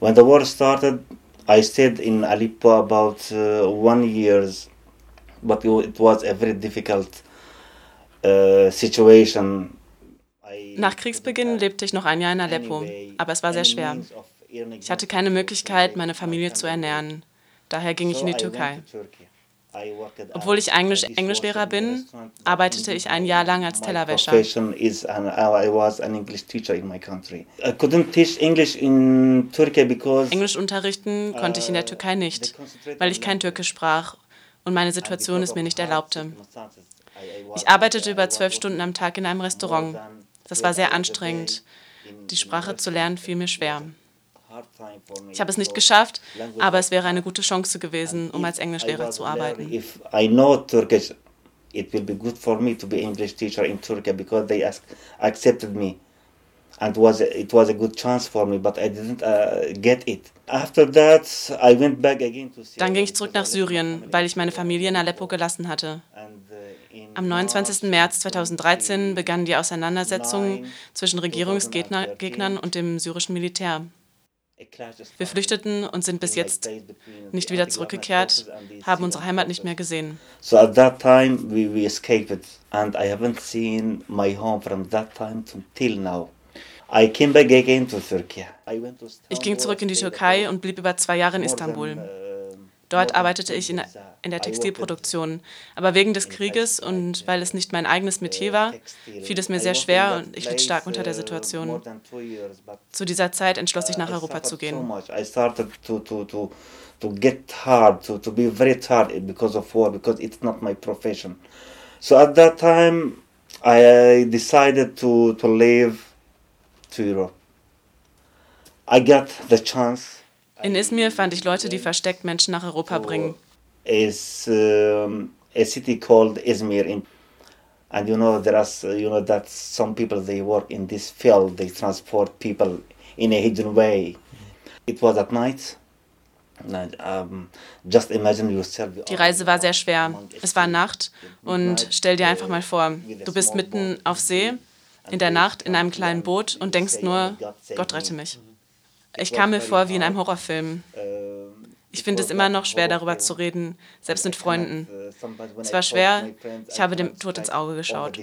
When the war started, I stayed in Aleppo about uh, one years, but it was a very difficult uh, situation. Nach Kriegsbeginn lebte ich noch ein Jahr in Aleppo, aber es war sehr schwer. Ich hatte keine Möglichkeit, meine Familie zu ernähren. Daher ging ich in die Türkei. Obwohl ich Englisch Englischlehrer bin, arbeitete ich ein Jahr lang als Tellerwäscher. Englisch unterrichten konnte ich in der Türkei nicht, weil ich kein Türkisch sprach und meine Situation es mir nicht erlaubte. Ich arbeitete über zwölf Stunden am Tag in einem Restaurant. Das war sehr anstrengend. Die Sprache zu lernen fiel mir schwer. Ich habe es nicht geschafft, aber es wäre eine gute Chance gewesen, um als Englischlehrer zu arbeiten. It will be good for me to be English teacher in Turkey because they ask, accepted me, and was it was a good chance for me, but I didn't uh, get it. After that, I went back again to Dann ging ich zurück nach Syrien, weil ich meine Familie in Aleppo gelassen hatte. Am 29. März 2013 begannen die Auseinandersetzungen zwischen Regierungsgegnern und dem syrischen Militär. Wir flüchteten und sind bis jetzt nicht wieder zurückgekehrt, haben unsere Heimat nicht mehr gesehen. So at that time we, we escaped and I haven't seen my home from that time till now. I came back again to Turkey. Ich ging zurück in die Türkei und blieb über zwei Jahre in Istanbul. Dort arbeitete ich in, in, der Textilproduktion. Aber wegen des Krieges und weil es nicht mein eigenes Metier war, fiel es mir sehr schwer und ich litt stark unter der Situation. Zu dieser Zeit entschloss ich nach Europa zu gehen. to get hard, to, to be very tired because of war, because it's not my profession. So at that time, I decided to, to leave to Europe. I got the chance in Izmir fand ich Leute, die versteckt Menschen nach Europa bringen. Is um, a city called Izmir in and you know there are you know that some people they work in this field they transport people in a hidden way. It was at night. Die Reise war sehr schwer. Es war Nacht und stell dir einfach mal vor, du bist mitten auf See, in der Nacht in einem kleinen Boot und denkst nur, Gott rette mich. Ich kam mir vor wie in einem Horrorfilm. Ich finde es immer noch schwer, darüber zu reden, selbst mit Freunden. Es war schwer, ich habe dem Tod ins Auge geschaut.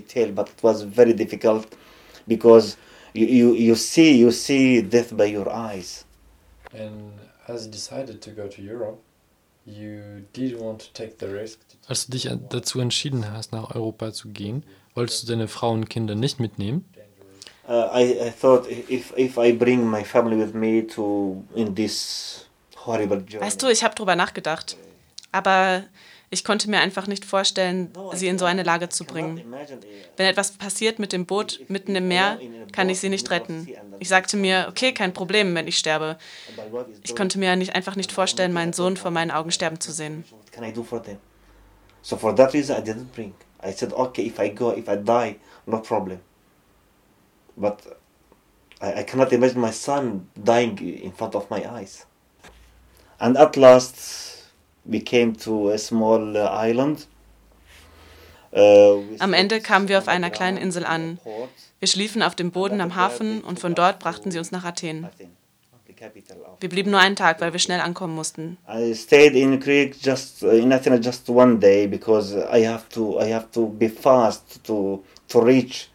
because you, you, you see you see death by your eyes. And as you decided to go to Europe, you did want to take the risk. Als du dich dazu entschieden hast, nach Europa zu gehen, wolltest du deine Frau und Kinder nicht mitnehmen? Uh, I, I thought if, if I bring my family with me to in this horrible journey. Weißt du, ich habe drüber nachgedacht, aber ich konnte mir einfach nicht vorstellen, sie in so eine Lage zu bringen. Wenn etwas passiert mit dem Boot mitten im Meer, kann ich sie nicht retten. Ich sagte mir, okay, kein Problem, wenn ich sterbe. Ich konnte mir nicht, einfach nicht vorstellen, meinen Sohn vor meinen Augen sterben zu sehen. So for that reason I didn't bring. I said, okay, if I go, if I die, no problem. But I, I cannot imagine my son dying in front of my eyes. And at last, we came to a small uh, island. Uh, am Ende kamen wir auf einer kleinen Insel an. Wir schliefen auf dem Boden am Hafen und von dort brachten sie uns nach Athen. Wir blieben nur einen Tag, weil wir schnell ankommen mussten. I stayed in Crete just uh, in Athens just one day because I have to I have to be fast to to reach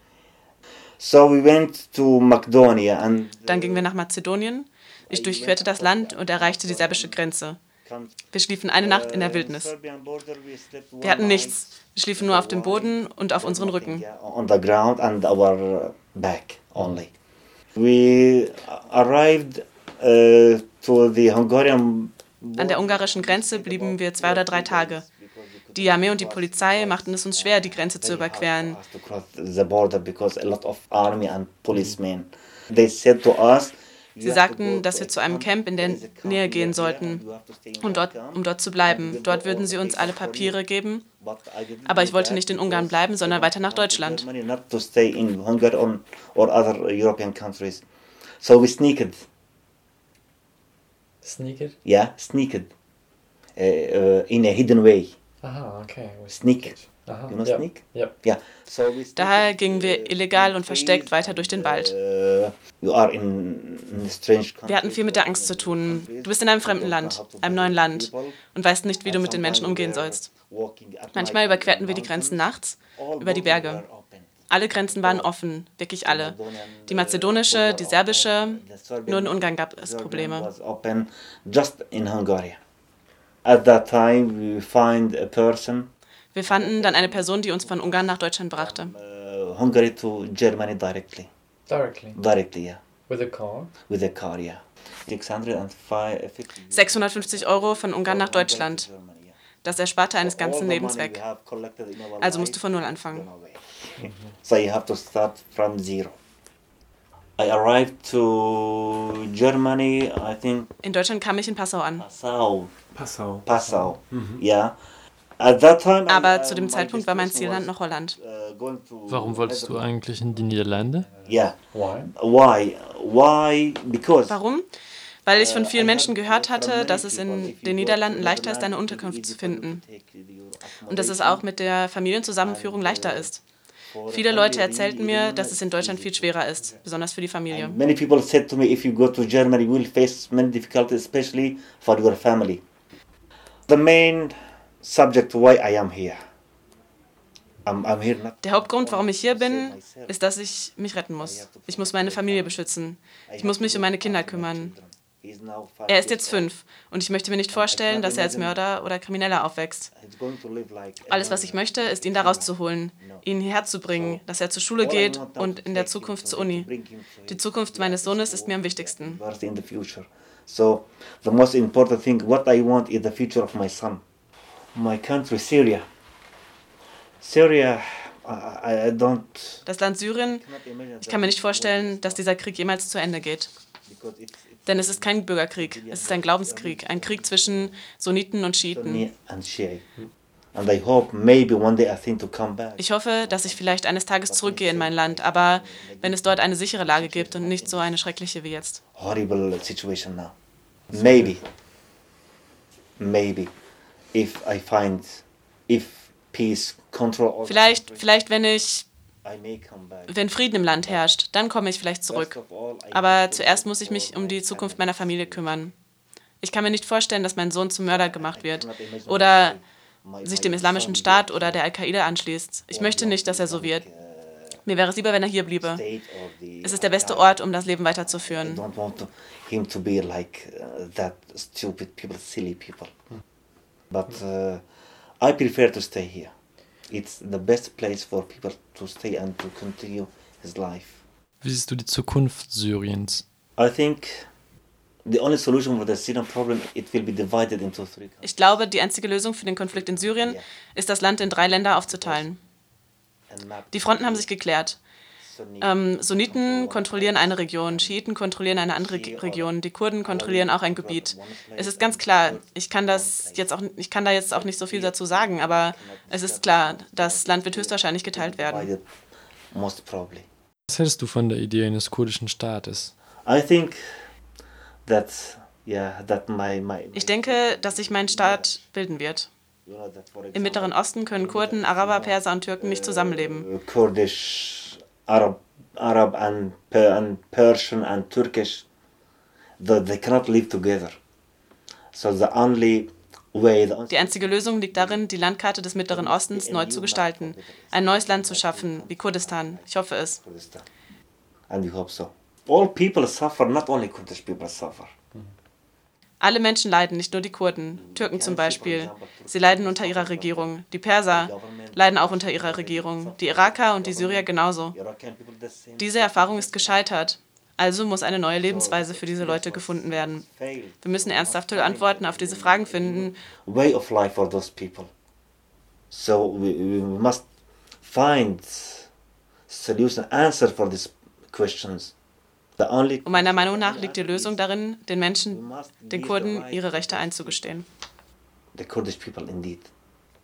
So we went to Macedonia and Dann gingen wir nach Mazedonien. Ich durchquerte das Land und erreichte die serbische Grenze. Wir schliefen eine Nacht in der Wildnis. Wir hatten nichts. Wir schliefen nur auf dem Boden und auf unseren Rücken. We arrived uh, to the Hungarian An der ungarischen Grenze blieben wir zwei oder drei Tage. Die Armee und die Polizei machten es uns schwer, die Grenze zu überqueren. Sie sagten, dass wir zu einem Camp in der Nähe gehen sollten, um dort, um dort zu bleiben. Dort würden sie uns alle Papiere geben. Aber ich wollte nicht in Ungarn bleiben, sondern weiter nach Deutschland. So we sneaked. Sneaked? Yeah, sneaked. Uh, uh, in a hidden way. Aha, okay. Sneak. Aha. You know ja. sneak? Ja. Yeah. So we Daher gingen wir illegal und versteckt weiter durch den Wald. uh, you are in, in a strange Wir hatten viel mit der Angst zu tun. Du bist in einem fremden Land, einem neuen Land und weißt nicht, wie du mit den Menschen umgehen sollst. Manchmal überquerten wir die Grenzen nachts über die Berge. Alle Grenzen waren offen, wirklich alle. Die mazedonische, die serbische, nur in Ungarn gab es Probleme. just in Hungary. At that time, we find a person, Wir fanden dann eine Person, die uns von Ungarn nach Deutschland brachte. uh, Hungary to Germany directly. Directly. Directly, yeah. With a car? With a car, yeah. 650 650 Euro von Ungarn nach Deutschland. Das ersparte eines ganzen Lebens weg. Also musst du von Null anfangen. So you have to start from zero. I arrived to Germany, I think In Deutschland kam ich in Passau an. Passau. Passau. Passau. Yeah. At that time, I- Aber uh, zu dem Zeitpunkt war mein Zielland noch Holland. uh, Warum wolltest du eigentlich in die Niederlande? Yeah. Why? Why? Why? Because Warum? Weil ich von vielen Menschen gehört hatte, dass es in den Niederlanden leichter ist, eine Unterkunft zu finden. Und dass es auch mit der Familienzusammenführung leichter ist. Viele Leute erzählten mir, dass es in Deutschland viel schwerer ist, besonders für die Familie. Many people said to me, if you go to Germany, you will face many difficulties, especially for your family. The main subject why I am here. I'm, I'm here not. Der Hauptgrund, warum ich hier bin, ist, dass ich mich retten muss. Ich muss meine Familie beschützen. Ich muss mich um meine Kinder kümmern. Er ist jetzt fünf und ich möchte mir nicht vorstellen, dass er als Mörder oder Krimineller aufwächst. Alles, was ich möchte, ist, ihn da rauszuholen, ihn hierher zu bringen, dass er zur Schule geht und in der Zukunft zur Uni. Die Zukunft meines Sohnes ist mir am wichtigsten. So the most important thing, what I want is the future of my son. My country, Syria. Syria, I, I- I don't. Das Land Syrien, ich kann mir nicht vorstellen, dass dieser Krieg jemals zu Ende geht. Denn es ist kein Bürgerkrieg, es ist ein Glaubenskrieg, ein Krieg zwischen Sunniten und Schiiten. Ich hoffe, dass ich vielleicht eines Tages zurückgehe in mein Land, aber wenn es dort eine sichere Lage gibt und nicht so eine schreckliche wie jetzt. Horrible situation now. Maybe. Maybe. If I find, if peace, control. Vielleicht, vielleicht wenn ich, Wenn Frieden im Land herrscht, dann komme ich vielleicht zurück. Aber zuerst muss ich mich um die Zukunft meiner Familie kümmern. Ich kann mir nicht vorstellen, dass mein Sohn zum Mörder gemacht wird oder sich dem islamischen Staat oder der Al-Qaida anschließt. Ich möchte nicht, dass er so wird. Mir wäre es lieber, wenn er hier bliebe. Es ist der beste Ort, um das Leben weiterzuführen. uh. But uh, I prefer to stay here. It's the best place for people to stay and to continue his life. Wie siehst du die Zukunft Syriens? I think the only solution for the Syrian problem it will be divided into three. Ich glaube, die einzige Lösung für den Konflikt in Syrien ist, das Land in drei Länder aufzuteilen. Die Fronten haben sich geklärt. Ähm, Sunniten kontrollieren eine Region, Schiiten kontrollieren eine andere Region, die Kurden kontrollieren auch ein Gebiet. Es ist ganz klar, ich kann das jetzt auch, ich kann da jetzt auch nicht so viel dazu sagen, aber es ist klar, das Land wird höchstwahrscheinlich geteilt werden. Was hältst du von der Idee eines kurdischen Staates? I think that. Ich denke, dass sich mein Staat bilden wird. Im Mittleren Osten können Kurden, Araber, Perser und Türken nicht zusammenleben. Kurdish, Arab, Arab and, and Persian and Turkish, the, they cannot live together. So the only way, the only Die einzige Lösung liegt darin, die Landkarte des Mittleren Ostens neu zu gestalten, ein neues Land zu schaffen, wie Kurdistan. Ich hoffe es. And we hope so. All people suffer, not only Kurdish people suffer. Alle Menschen leiden, nicht nur die Kurden. Türken zum Beispiel. Sie leiden unter ihrer Regierung. Die Perser leiden auch unter ihrer Regierung. Die Iraker und die Syrier genauso. Diese Erfahrung ist gescheitert. Also muss eine neue Lebensweise für diese Leute gefunden werden. Wir müssen ernsthafte Antworten auf diese Fragen finden way of life for those people. So we, we must find solution, answer for these questions. Und meiner Meinung nach liegt die Lösung darin, den Menschen, den Kurden, ihre Rechte einzugestehen. the Kurdish people indeed.